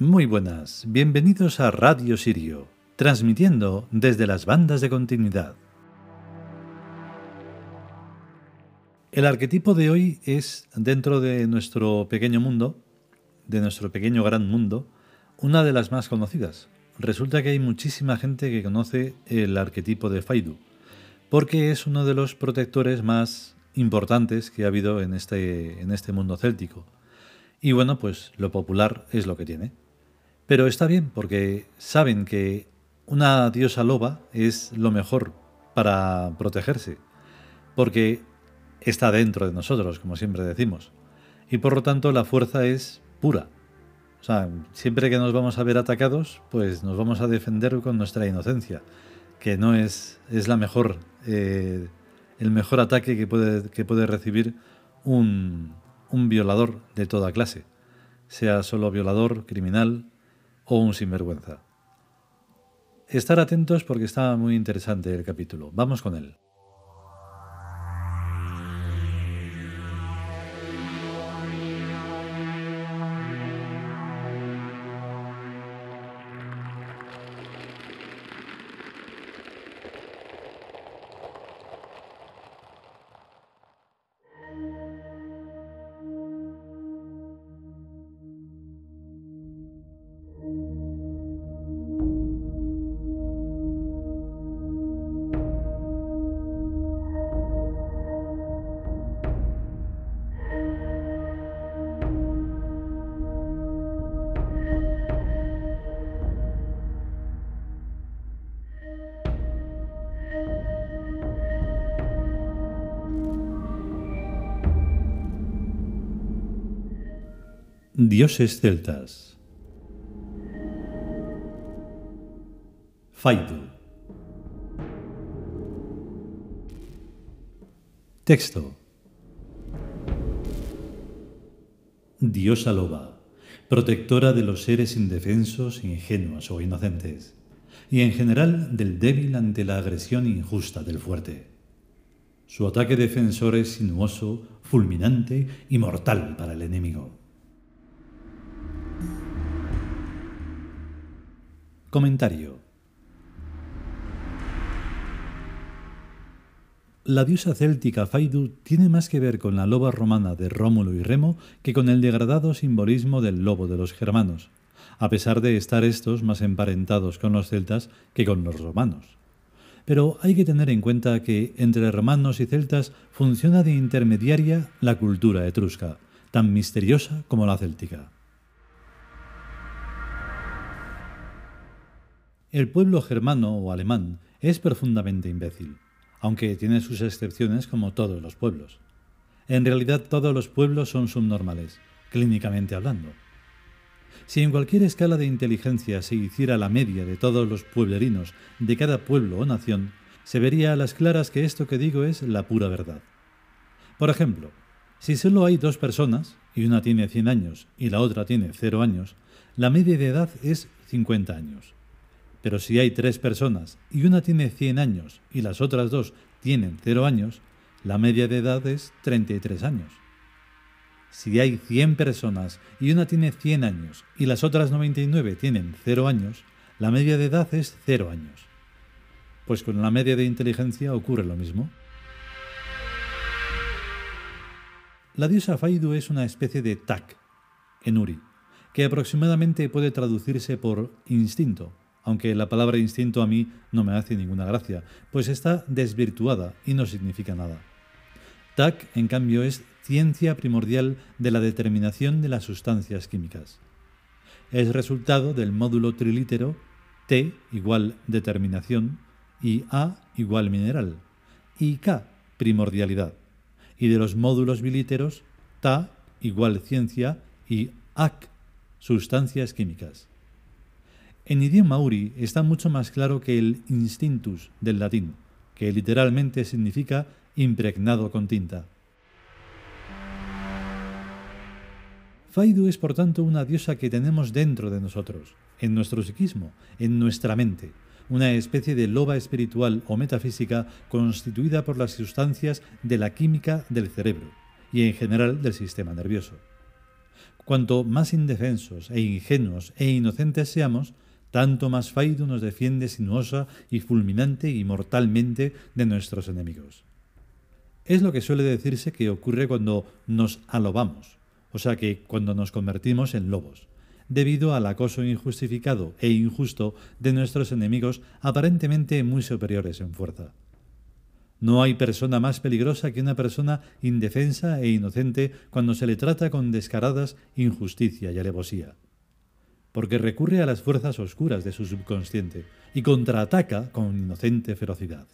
Muy buenas, bienvenidos a Radio Sirio, transmitiendo desde las bandas de continuidad. El arquetipo de hoy es, dentro de nuestro pequeño mundo, de nuestro pequeño gran mundo, una de las más conocidas. Resulta que hay muchísima gente que conoce el arquetipo de Faidu, porque es uno de los protectores más importantes que ha habido en este, en este mundo céltico. Y bueno, pues lo popular es lo que tiene. Pero está bien porque saben que una diosa loba es lo mejor para protegerse, porque está dentro de nosotros, como siempre decimos. Y por lo tanto la fuerza es pura. O sea, siempre que nos vamos a ver atacados, pues nos vamos a defender con nuestra inocencia, que no es, es la mejor, eh, el mejor ataque que puede, que puede recibir un, un violador de toda clase, sea solo violador, criminal o un sinvergüenza. Estar atentos porque está muy interesante el capítulo. Vamos con él. Dioses celtas. Faidu. Texto. Diosa loba, protectora de los seres indefensos, ingenuos o inocentes, y en general del débil ante la agresión injusta del fuerte. Su ataque defensor es sinuoso, fulminante y mortal para el enemigo. Comentario. La diosa céltica Faidu tiene más que ver con la loba romana de Rómulo y Remo que con el degradado simbolismo del lobo de los germanos, a pesar de estar estos más emparentados con los celtas que con los romanos. Pero hay que tener en cuenta que entre romanos y celtas funciona de intermediaria la cultura etrusca, tan misteriosa como la céltica. El pueblo germano o alemán es profundamente imbécil, aunque tiene sus excepciones como todos los pueblos. En realidad todos los pueblos son subnormales, clínicamente hablando. Si en cualquier escala de inteligencia se hiciera la media de todos los pueblerinos de cada pueblo o nación, se vería a las claras que esto que digo es la pura verdad. Por ejemplo, si solo hay dos personas, y una tiene 100 años y la otra tiene 0 años, la media de edad es 50 años. Pero si hay tres personas y una tiene 100 años y las otras dos tienen 0 años, la media de edad es 33 años. Si hay 100 personas y una tiene 100 años y las otras 99 tienen 0 años, la media de edad es 0 años. Pues con la media de inteligencia ocurre lo mismo. La diosa Faidu es una especie de Tak en Uri, que aproximadamente puede traducirse por instinto, aunque la palabra instinto a mí no me hace ninguna gracia, pues está desvirtuada y no significa nada. TAC, en cambio, es ciencia primordial de la determinación de las sustancias químicas. Es resultado del módulo trilítero T igual determinación y A igual mineral y K primordialidad, y de los módulos bilíteros TA igual ciencia y AC sustancias químicas. En idioma uri está mucho más claro que el instintus del latín, que literalmente significa impregnado con tinta. Faidu es por tanto una diosa que tenemos dentro de nosotros, en nuestro psiquismo, en nuestra mente, una especie de loba espiritual o metafísica constituida por las sustancias de la química del cerebro y en general del sistema nervioso. Cuanto más indefensos e ingenuos e inocentes seamos, tanto más Faidu nos defiende sinuosa y fulminante y mortalmente de nuestros enemigos. Es lo que suele decirse que ocurre cuando nos alobamos, o sea que cuando nos convertimos en lobos, debido al acoso injustificado e injusto de nuestros enemigos aparentemente muy superiores en fuerza. No hay persona más peligrosa que una persona indefensa e inocente cuando se le trata con descaradas injusticia y alevosía porque recurre a las fuerzas oscuras de su subconsciente y contraataca con inocente ferocidad.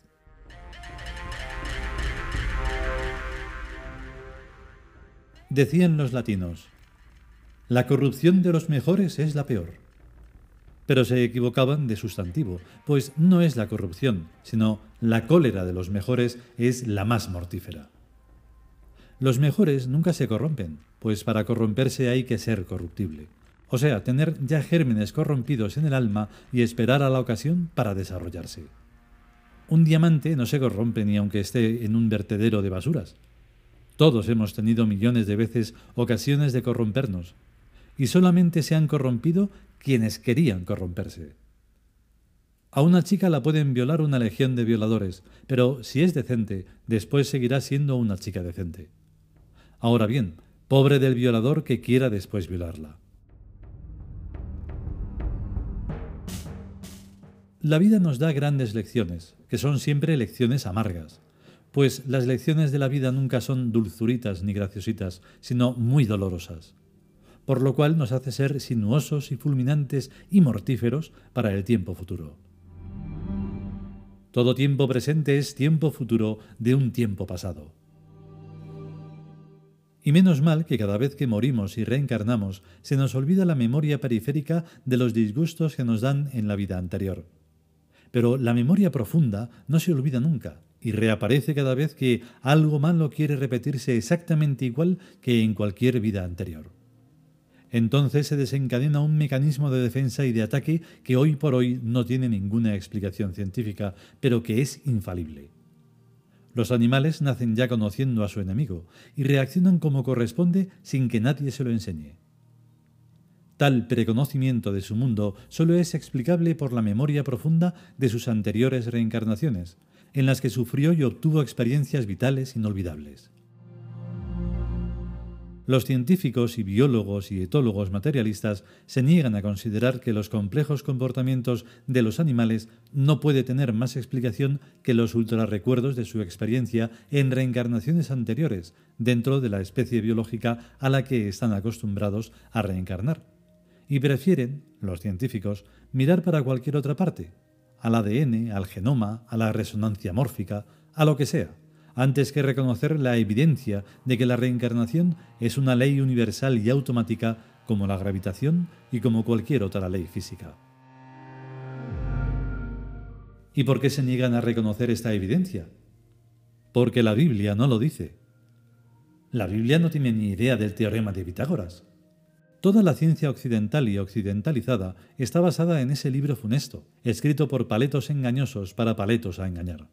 Decían los latinos, la corrupción de los mejores es la peor. Pero se equivocaban de sustantivo, pues no es la corrupción, sino la cólera de los mejores es la más mortífera. Los mejores nunca se corrompen, pues para corromperse hay que ser corruptible o sea, tener ya gérmenes corrompidos en el alma y esperar a la ocasión para desarrollarse. Un diamante no se corrompe ni aunque esté en un vertedero de basuras. Todos hemos tenido millones de veces ocasiones de corrompernos, y solamente se han corrompido quienes querían corromperse. A una chica la pueden violar una legión de violadores, pero si es decente, después seguirá siendo una chica decente. Ahora bien, pobre del violador que quiera después violarla. La vida nos da grandes lecciones, que son siempre lecciones amargas, pues las lecciones de la vida nunca son dulzuritas ni graciositas, sino muy dolorosas, por lo cual nos hace ser sinuosos y fulminantes y mortíferos para el tiempo futuro. Todo tiempo presente es tiempo futuro de un tiempo pasado. Y menos mal que cada vez que morimos y reencarnamos se nos olvida la memoria periférica de los disgustos que nos dan en la vida anterior. Pero la memoria profunda no se olvida nunca y reaparece cada vez que algo malo quiere repetirse exactamente igual que en cualquier vida anterior. Entonces se desencadena un mecanismo de defensa y de ataque que hoy por hoy no tiene ninguna explicación científica, pero que es infalible. Los animales nacen ya conociendo a su enemigo y reaccionan como corresponde sin que nadie se lo enseñe. Tal preconocimiento de su mundo solo es explicable por la memoria profunda de sus anteriores reencarnaciones, en las que sufrió y obtuvo experiencias vitales inolvidables. Los científicos y biólogos y etólogos materialistas se niegan a considerar que los complejos comportamientos de los animales no puede tener más explicación que los ultrarrecuerdos de su experiencia en reencarnaciones anteriores dentro de la especie biológica a la que están acostumbrados a reencarnar y prefieren, los científicos, mirar para cualquier otra parte, al ADN, al genoma, a la resonancia mórfica, a lo que sea, antes que reconocer la evidencia de que la reencarnación es una ley universal y automática como la gravitación y como cualquier otra ley física. ¿Y por qué se niegan a reconocer esta evidencia? Porque la Biblia no lo dice. La Biblia no tiene ni idea del teorema de Pitágoras. Toda la ciencia occidental y occidentalizada está basada en ese libro funesto, escrito por paletos engañosos para paletos a engañar.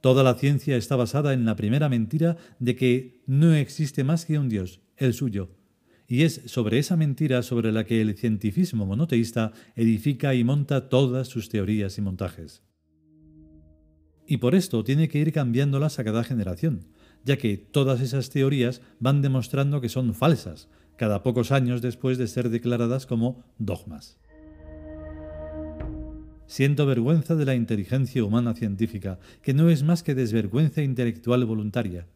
Toda la ciencia está basada en la primera mentira de que no existe más que un Dios, el suyo, y es sobre esa mentira sobre la que el cientifismo monoteísta edifica y monta todas sus teorías y montajes. Y por esto tiene que ir cambiándolas a cada generación, ya que todas esas teorías van demostrando que son falsas, cada pocos años después de ser declaradas como dogmas. Siento vergüenza de la inteligencia humana científica, que no es más que desvergüenza intelectual voluntaria.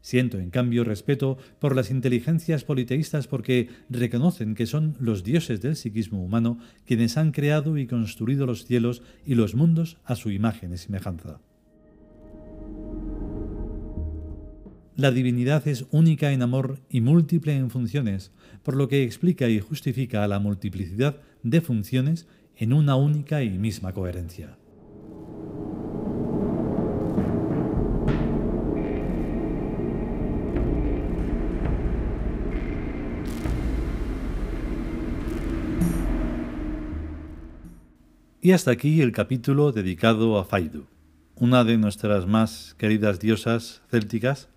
Siento, en cambio, respeto por las inteligencias politeístas porque reconocen que son los dioses del psiquismo humano quienes han creado y construido los cielos y los mundos a su imagen y semejanza. La divinidad es única en amor y múltiple en funciones, por lo que explica y justifica la multiplicidad de funciones en una única y misma coherencia. Y hasta aquí el capítulo dedicado a Faidu, una de nuestras más queridas diosas célticas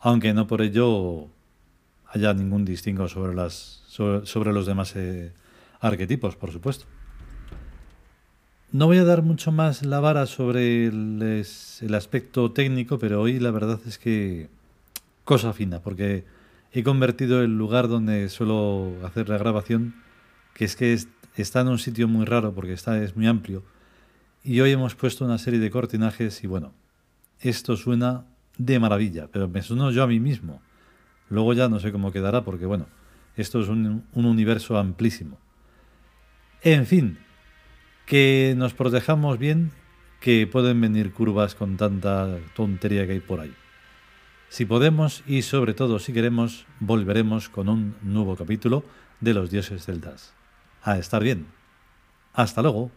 aunque no por ello haya ningún distingo sobre, las, sobre, los demás eh, arquetipos, por supuesto. No voy a dar mucho más la vara sobre el, aspecto técnico, pero hoy la verdad es que cosa fina, porque he convertido el lugar donde suelo hacer la grabación, que es que está en un sitio muy raro, porque está, es muy amplio, y hoy hemos puesto una serie de cortinajes y bueno, esto suena de maravilla, pero me sueno yo a mí mismo. Luego ya no sé cómo quedará, porque bueno, esto es un, un universo amplísimo. En fin, que nos protejamos bien, que pueden venir curvas con tanta tontería que hay por ahí. Si podemos y sobre todo si queremos, volveremos con un nuevo capítulo de los dioses celtas. A estar bien. Hasta luego.